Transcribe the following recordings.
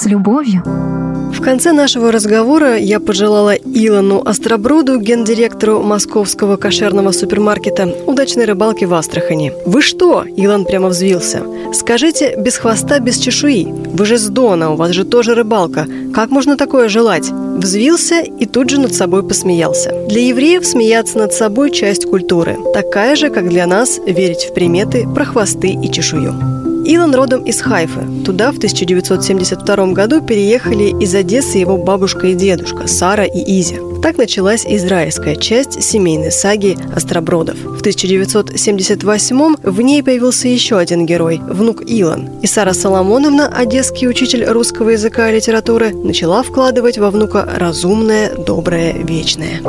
с любовью. В конце нашего разговора я пожелала Илону Остроброду, гендиректору московского кошерного супермаркета, удачной рыбалки в Астрахани. «Вы что?» – Илон прямо взвился. «Скажите, без хвоста, без чешуи. Вы же с Дона, у вас же тоже рыбалка. Как можно такое желать?» Взвился и тут же над собой посмеялся. Для евреев смеяться над собой – часть культуры. Такая же, как для нас верить в приметы про хвосты и чешую. Илон родом из Хайфы. Туда в 1972 году переехали из Одессы его бабушка и дедушка Сара и Изя. Так началась израильская часть семейной саги Остробродов. В 1978 в ней появился еще один герой – внук Илон. И Сара Соломоновна, одесский учитель русского языка и литературы, начала вкладывать во внука разумное, доброе, вечное.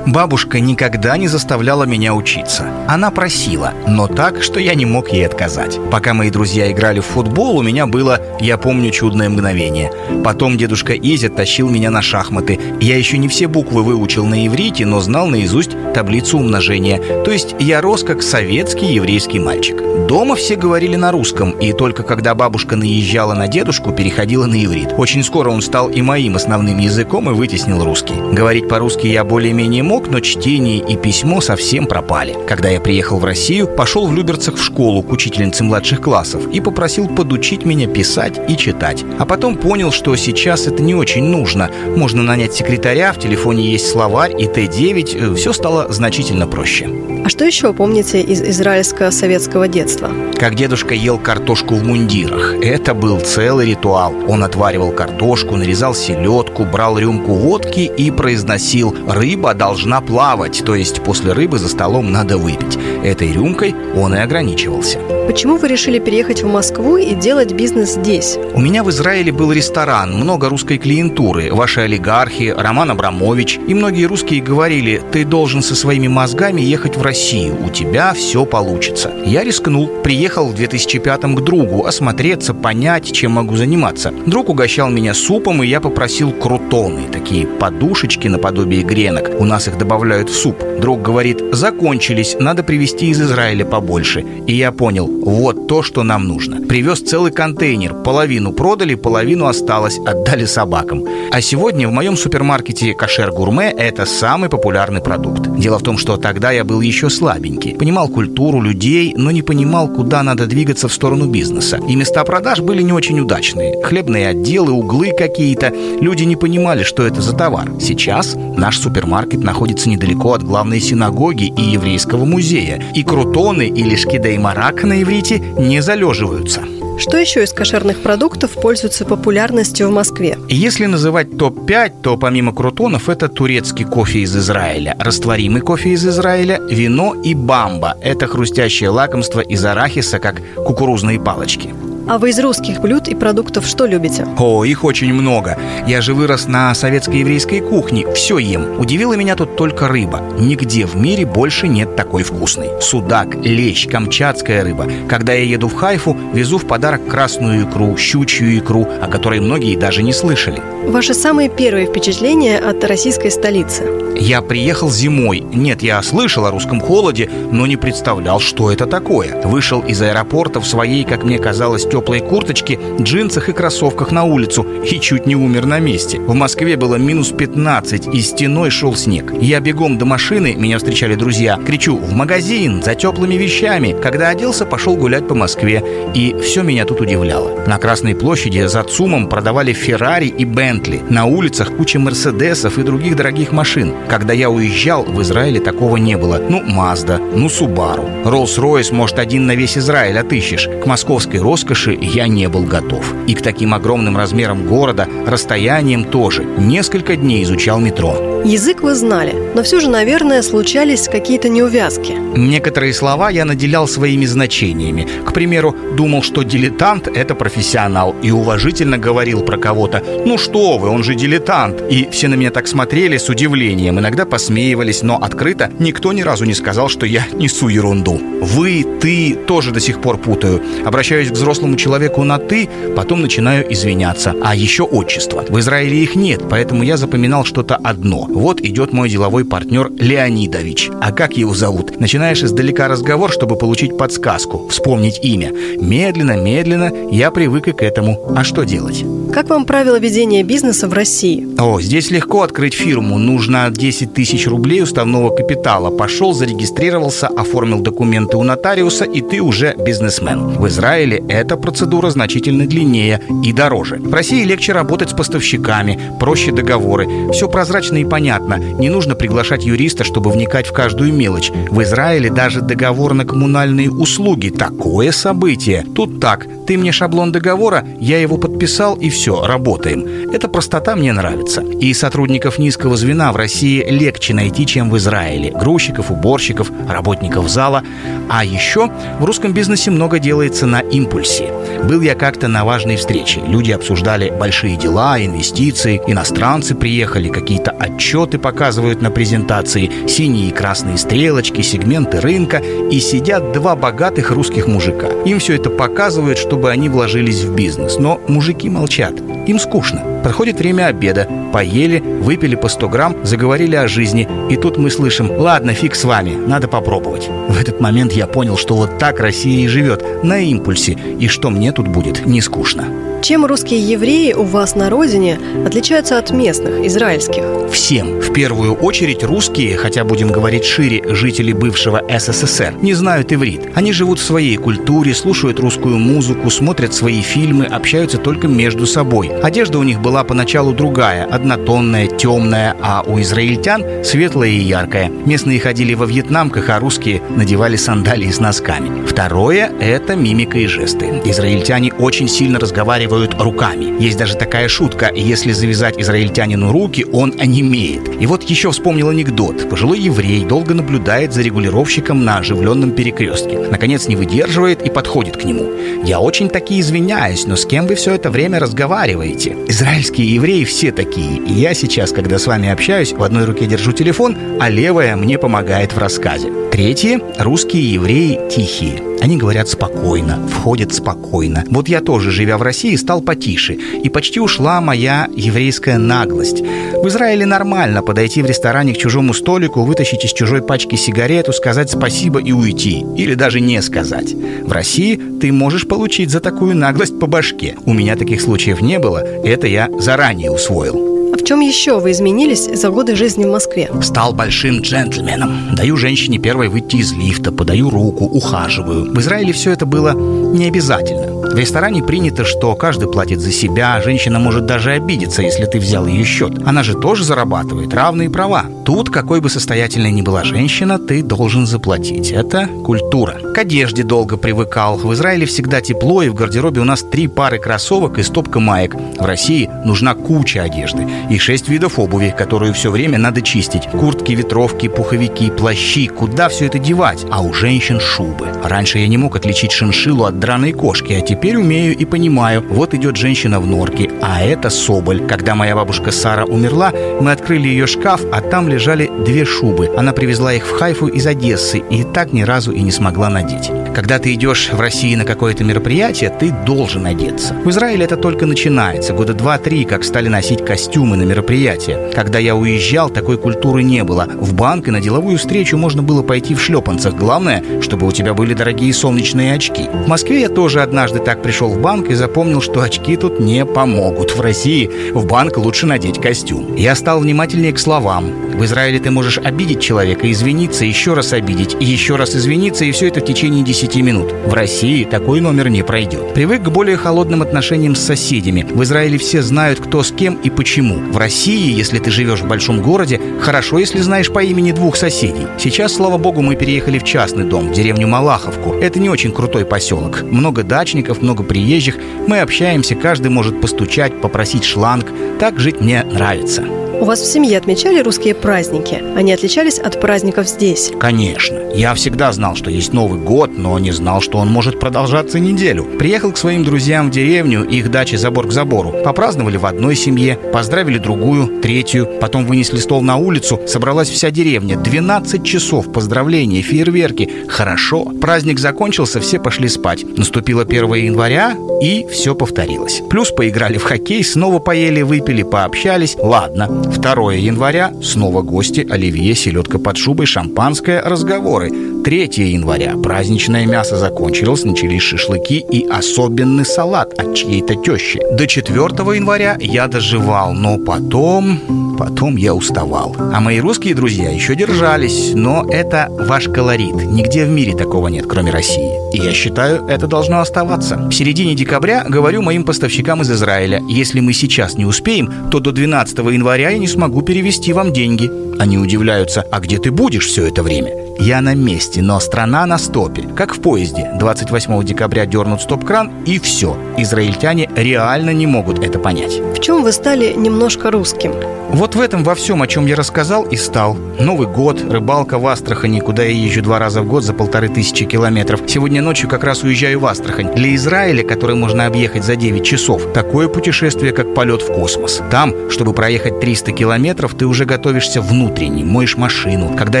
Бабушка никогда не заставляла меня учиться. Она просила, но так, что я не мог ей отказать. Пока мои друзья играли в футбол, у меня было, я помню, чудное мгновение. Потом дедушка Изя тащил меня на шахматы. Я еще не все буквы выучил на иврите, но знал наизусть таблицу умножения. То есть я рос как советский еврейский мальчик. Дома все говорили на русском, и только когда бабушка наезжала на дедушку, переходила на иврит. Очень скоро он стал и моим основным языком и вытеснил русский. Говорить по-русски я более-менее мог, но чтение и письмо совсем пропали. Когда я приехал в Россию, пошел в Люберцах в школу к учительнице младших классов и попросил подучить меня писать и читать. А потом понял, что сейчас это не очень нужно. Можно нанять секретаря, в телефоне есть словарь и Т9, все стало значительно проще. А что еще помните из израильско-советского детства? Как дедушка ел картошку в мундирах. Это был целый ритуал. Он отваривал картошку, нарезал селедку, брал рюмку водки и произносил «рыба должна плавать», то есть после рыбы за столом надо выпить. Этой рюмкой он и ограничивался. Почему вы решили переехать в Москву и делать бизнес здесь? У меня в Израиле был ресторан, много русской клиентуры, ваши олигархи, Роман Абрамович. И многие русские говорили, ты должен со своими мозгами ехать в Россию, у тебя все получится. Я рискнул, приехал в 2005 к другу, осмотреться, понять, чем могу заниматься. Друг угощал меня супом, и я попросил крутоны, такие подушечки наподобие гренок. У нас их добавляют в суп. Друг говорит, закончились, надо привезти из Израиля побольше. И я понял, вот то, что нам нужно. Привез целый контейнер. Половину продали, половину осталось, отдали собакам. А сегодня в моем супермаркете «Кошер Гурме» это самый популярный продукт. Дело в том, что тогда я был еще слабенький. Понимал культуру людей, но не понимал, куда надо двигаться в сторону бизнеса. И места продаж были не очень удачные. Хлебные отделы, углы какие-то. Люди не понимали, что это за товар. Сейчас наш супермаркет находится недалеко от главной синагоги и еврейского музея. И крутоны или шкидей марак на иврите не залеживаются. Что еще из кошерных продуктов пользуется популярностью в Москве? Если называть топ-5, то помимо крутонов это турецкий кофе из Израиля, растворимый кофе из Израиля, вино и бамба. Это хрустящее лакомство из арахиса, как кукурузные палочки. А вы из русских блюд и продуктов что любите? О, их очень много. Я же вырос на советской еврейской кухне. Все ем. Удивила меня тут только рыба. Нигде в мире больше нет такой вкусной. Судак, лещ, камчатская рыба. Когда я еду в Хайфу, везу в подарок красную икру, щучью икру, о которой многие даже не слышали. Ваши самые первые впечатления от российской столицы? Я приехал зимой. Нет, я слышал о русском холоде, но не представлял, что это такое. Вышел из аэропорта в своей, как мне казалось, теплой курточке, джинсах и кроссовках на улицу и чуть не умер на месте. В Москве было минус 15, и стеной шел снег. Я бегом до машины, меня встречали друзья, кричу «в магазин, за теплыми вещами». Когда оделся, пошел гулять по Москве, и все меня тут удивляло. На Красной площади за ЦУМом продавали Феррари и Бентли. На улицах куча Мерседесов и других дорогих машин. Когда я уезжал, в Израиле такого не было. Ну, Мазда, ну, Субару. Роллс-Ройс, может, один на весь Израиль отыщешь. К московской роскоши я не был готов. И к таким огромным размерам города, расстояниям тоже. Несколько дней изучал метро. Язык вы знали, но все же, наверное, случались какие-то неувязки. Некоторые слова я наделял своими значениями. К примеру, думал, что дилетант – это профессионал, и уважительно говорил про кого-то «Ну что вы, он же дилетант!» И все на меня так смотрели с удивлением, иногда посмеивались, но открыто никто ни разу не сказал, что я несу ерунду. Вы, ты тоже до сих пор путаю. Обращаюсь к взрослому человеку на «ты», потом начинаю извиняться. А еще отчество. В Израиле их нет, поэтому я запоминал что-то одно. Вот идет мой деловой партнер Леонидович. А как его зовут? Начинаешь издалека разговор, чтобы получить подсказку, вспомнить имя. Медленно, медленно я привык и к этому. А что делать? Как вам правила ведения бизнеса в России? О, здесь легко открыть фирму. Нужно 10 тысяч рублей уставного капитала. Пошел, зарегистрировался, оформил документы у нотариуса, и ты уже бизнесмен. В Израиле эта процедура значительно длиннее и дороже. В России легче работать с поставщиками, проще договоры. Все прозрачно и понятно. Не нужно приглашать юриста, чтобы вникать в каждую мелочь. В Израиле даже договор на коммунальные услуги – такое событие. Тут так, ты мне шаблон договора, я его подписал и все, работаем. Эта простота мне нравится. И сотрудников низкого звена в России легче найти, чем в Израиле. Грузчиков, уборщиков, работников зала. А еще в русском бизнесе много делается на импульсе. Был я как-то на важной встрече. Люди обсуждали большие дела, инвестиции, иностранцы приехали, какие-то отчеты показывают на презентации, синие и красные стрелочки, сегменты рынка, и сидят два богатых русских мужика. Им все это показывают, чтобы они вложились в бизнес. Но мужики молчат. Им скучно. Проходит время обеда. Поели, выпили по 100 грамм, заговорили о жизни. И тут мы слышим «Ладно, фиг с вами, надо попробовать». В этот момент я понял, что вот так Россия и живет, на импульсе, и что мне тут будет не скучно. Чем русские евреи у вас на родине отличаются от местных, израильских? Всем. В первую очередь русские, хотя будем говорить шире, жители бывшего СССР, не знают иврит. Они живут в своей культуре, слушают русскую музыку, смотрят свои фильмы, общаются только между собой. Одежда у них была поначалу другая, однотонная, темная, а у израильтян светлая и яркая. Местные ходили во вьетнамках, а русские надевали сандалии с носками. Второе – это мимика и жесты. Израильтяне очень сильно разговаривают руками. Есть даже такая шутка, если завязать израильтянину руки, он онемеет. И вот еще вспомнил анекдот. Пожилой еврей долго наблюдает за регулировщиком на оживленном перекрестке. Наконец не выдерживает и подходит к нему. «Я очень таки извиняюсь, но с кем вы все это время разговариваете?» Израильские евреи все такие. И я сейчас, когда с вами общаюсь, в одной руке держу телефон, а левая мне помогает в рассказе. Третье. Русские евреи тихие. Они говорят спокойно, входят спокойно. Вот я тоже, живя в России, стал потише. И почти ушла моя еврейская наглость. В Израиле нормально подойти в ресторане к чужому столику, вытащить из чужой пачки сигарету, сказать спасибо и уйти. Или даже не сказать. В России ты можешь получить за такую наглость по башке. У меня таких случаев не было. Это я заранее усвоил. Чем еще вы изменились за годы жизни в Москве? Стал большим джентльменом. Даю женщине первой выйти из лифта, подаю руку, ухаживаю. В Израиле все это было не обязательно. В ресторане принято, что каждый платит за себя, женщина может даже обидеться, если ты взял ее счет. Она же тоже зарабатывает, равные права. Тут, какой бы состоятельной ни была женщина, ты должен заплатить. Это культура. К одежде долго привыкал. В Израиле всегда тепло, и в гардеробе у нас три пары кроссовок и стопка маек. В России нужна куча одежды и шесть видов обуви, которую все время надо чистить. Куртки, ветровки, пуховики, плащи. Куда все это девать? А у женщин шубы. Раньше я не мог отличить шиншилу от драной кошки, а теперь умею и понимаю. Вот идет женщина в норке, а это соболь. Когда моя бабушка Сара умерла, мы открыли ее шкаф, а там лежали две шубы. Она привезла их в Хайфу из Одессы и так ни разу и не смогла надеть. Когда ты идешь в России на какое-то мероприятие, ты должен одеться. В Израиле это только начинается. Года два-три, как стали носить костюмы на мероприятия. Когда я уезжал, такой культуры не было. В банк и на деловую встречу можно было пойти в шлепанцах. Главное, чтобы у тебя были дорогие солнечные очки. В Москве я тоже однажды так пришел в банк и запомнил, что очки тут не помогут. В России в банк лучше надеть костюм. Я стал внимательнее к словам. В Израиле ты можешь обидеть человека, извиниться, еще раз обидеть, и еще раз извиниться, и все это в течение 10 минут. В России такой номер не пройдет. Привык к более холодным отношениям с соседями. В Израиле все знают, кто с кем и почему. В России, если ты живешь в большом городе, хорошо, если знаешь по имени двух соседей. Сейчас, слава богу, мы переехали в частный дом, в деревню Малаховку. Это не очень крутой поселок. Много дачников, много приезжих. Мы общаемся, каждый может постучать, попросить шланг. Так жить мне нравится. У вас в семье отмечали русские праздники? Они отличались от праздников здесь? Конечно. Я всегда знал, что есть Новый год, но не знал, что он может продолжаться неделю. Приехал к своим друзьям в деревню, их дачи забор к забору. Попраздновали в одной семье, поздравили другую, третью, потом вынесли стол на улицу, собралась вся деревня. 12 часов поздравления, фейерверки. Хорошо. Праздник закончился, все пошли спать. Наступило 1 января, и все повторилось. Плюс поиграли в хоккей, снова поели, выпили, пообщались. Ладно. 2 января снова гости, оливье, селедка под шубой, шампанское, разговоры. 3 января праздничное мясо закончилось, начались шашлыки и особенный салат от чьей-то тещи. До 4 января я доживал, но потом... Потом я уставал. А мои русские друзья еще держались, но это ваш колорит. Нигде в мире такого нет, кроме России. И я считаю, это должно оставаться. В середине декабря говорю моим поставщикам из Израиля, если мы сейчас не успеем, то до 12 января я не смогу перевести вам деньги. Они удивляются, а где ты будешь все это время? Я на месте, но страна на стопе. Как в поезде. 28 декабря дернут стоп-кран и все. Израильтяне реально не могут это понять. В чем вы стали немножко русским? Вот в этом во всем, о чем я рассказал, и стал. Новый год, рыбалка в Астрахани, куда я езжу два раза в год за полторы тысячи километров. Сегодня ночью как раз уезжаю в Астрахань. Для Израиля, который можно объехать за 9 часов, такое путешествие, как полет в космос. Там, чтобы проехать 300 километров, ты уже готовишься внутренне, моешь машину. Когда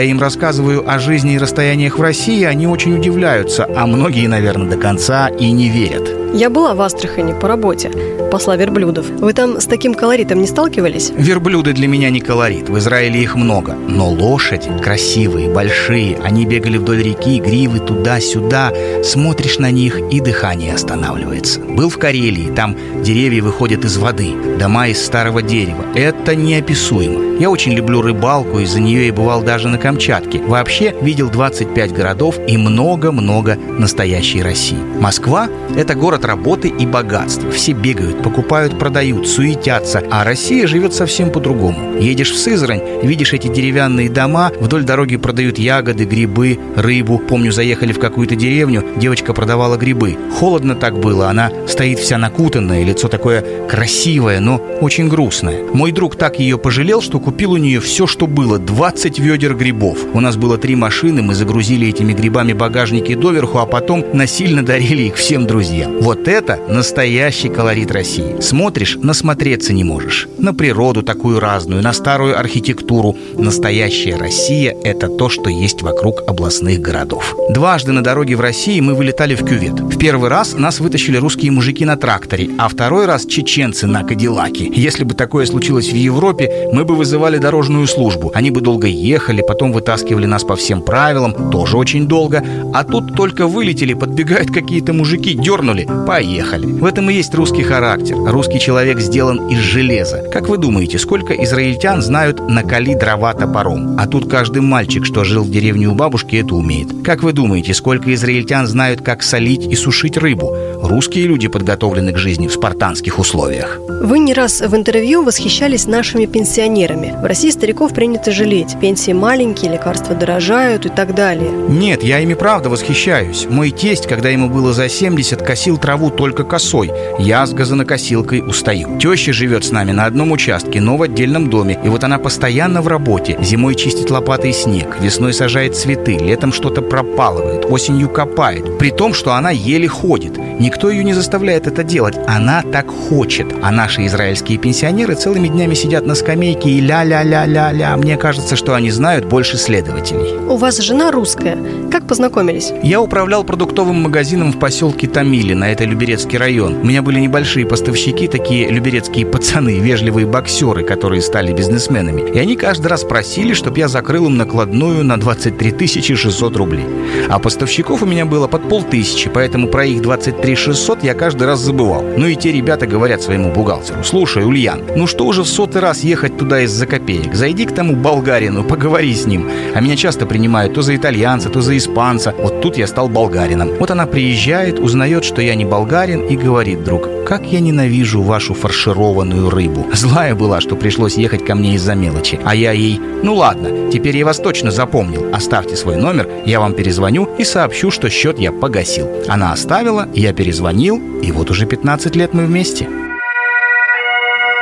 я им рассказываю о жизни и расстояниях в России, они очень удивляются, а многие, наверное, до конца и не верят. Я была в Астрахани по работе, посла верблюдов. Вы там с таким колоритом не сталкивались? Верблюды для меня не колорит, в Израиле их много. Но лошади красивые, большие, они бегали вдоль реки, гривы туда-сюда. Смотришь на них, и дыхание останавливается. Был в Карелии, там деревья выходят из воды, дома из старого дерева. Это неописуемо. Я очень люблю рыбалку, из-за нее я бывал даже на Камчатке. Вообще видел 25 городов и много-много настоящей России. Москва – это город работы и богатства. Все бегают, покупают, продают, суетятся. А Россия живет совсем по-другому. Едешь в Сызрань, видишь эти деревянные дома, вдоль дороги продают ягоды, грибы, рыбу. Помню, заехали в какую-то деревню, девочка продавала грибы. Холодно так было, она стоит вся накутанная, лицо такое красивое, но очень грустное. Мой друг так ее пожалел, что купил у нее все, что было, 20 ведер грибов. У нас было три машины, мы загрузили этими грибами багажники доверху, а потом насильно дарили их всем друзьям. Вот это настоящий колорит России. Смотришь, насмотреться не можешь. На природу такую разную, на старую архитектуру. Настоящая Россия – это то, что есть вокруг областных городов. Дважды на дороге в России мы вылетали в кювет. В первый раз нас вытащили русские мужики на тракторе, а второй раз чеченцы на Кадиллаке. Если бы такое случилось в Европе, мы бы вызывали дорожную службу. Они бы долго ехали, потом вытаскивали нас по всем правилам, тоже очень долго. А тут только вылетели, подбегают какие-то мужики, дернули, поехали. В этом и есть русский характер. Русский человек сделан из железа. Как вы думаете, сколько израильтян знают «накали дрова топором»? А тут каждый мальчик, что жил в деревне у бабушки, это умеет. Как вы думаете, сколько израильтян знают, как солить и сушить рыбу? Русские люди подготовлены к жизни в спартанских условиях. Вы не раз в интервью восхищались нашими пенсионерами. В России стариков принято жалеть. Пенсии маленькие, лекарства дорожают и так далее. Нет, я ими правда восхищаюсь. Мой тесть, когда ему было за 70, косил траву только косой. Я с газонокосилкой устаю. Теща живет с нами на одном участке, но в отдельном доме. И вот она постоянно в работе. Зимой чистит лопатой снег, весной сажает цветы, летом что-то пропалывает, осенью копает. При том, что она еле ходит. Никто ее не заставляет это делать. Она так хочет. А наши израильские пенсионеры целыми днями сидят на скамейке и ля-ля-ля-ля-ля. Мне кажется, что они знают больше следователей. У вас жена русская. Как познакомились? Я управлял продуктовым магазином в поселке Тамили, на это Люберецкий район. У меня были небольшие поставщики, такие люберецкие пацаны, вежливые боксеры, которые стали бизнесменами. И они каждый раз просили, чтобы я закрыл им накладную на 23 600 рублей. А поставщиков у меня было под полтысячи, поэтому про их 23 600 я каждый раз забывал. Ну и те ребята говорят своему бухгалтеру, слушай, Ульян, ну что уже в сотый раз ехать туда из-за копеек? Зайди к тому болгарину, поговори с ним. А меня часто принимают то за итальянца, то за испанца. Вот тут я стал болгарином. Вот она приезжает, узнает, что я не болгарин и говорит, друг, как я ненавижу вашу фаршированную рыбу. Злая была, что пришлось ехать ко мне из-за мелочи. А я ей, ну ладно, теперь я вас точно запомнил. Оставьте свой номер, я вам перезвоню и сообщу, что счет я погасил. Она оставила, я перезвонил, и вот уже 15 лет мы вместе.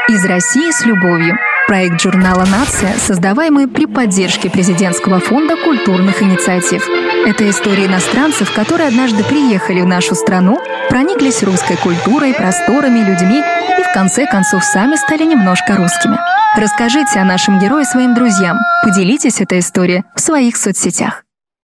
Из России с любовью. Проект журнала «Нация», создаваемый при поддержке Президентского фонда культурных инициатив. Это истории иностранцев, которые однажды приехали в нашу страну, прониклись русской культурой, просторами, людьми и в конце концов сами стали немножко русскими. Расскажите о нашем герое своим друзьям, поделитесь этой историей в своих соцсетях.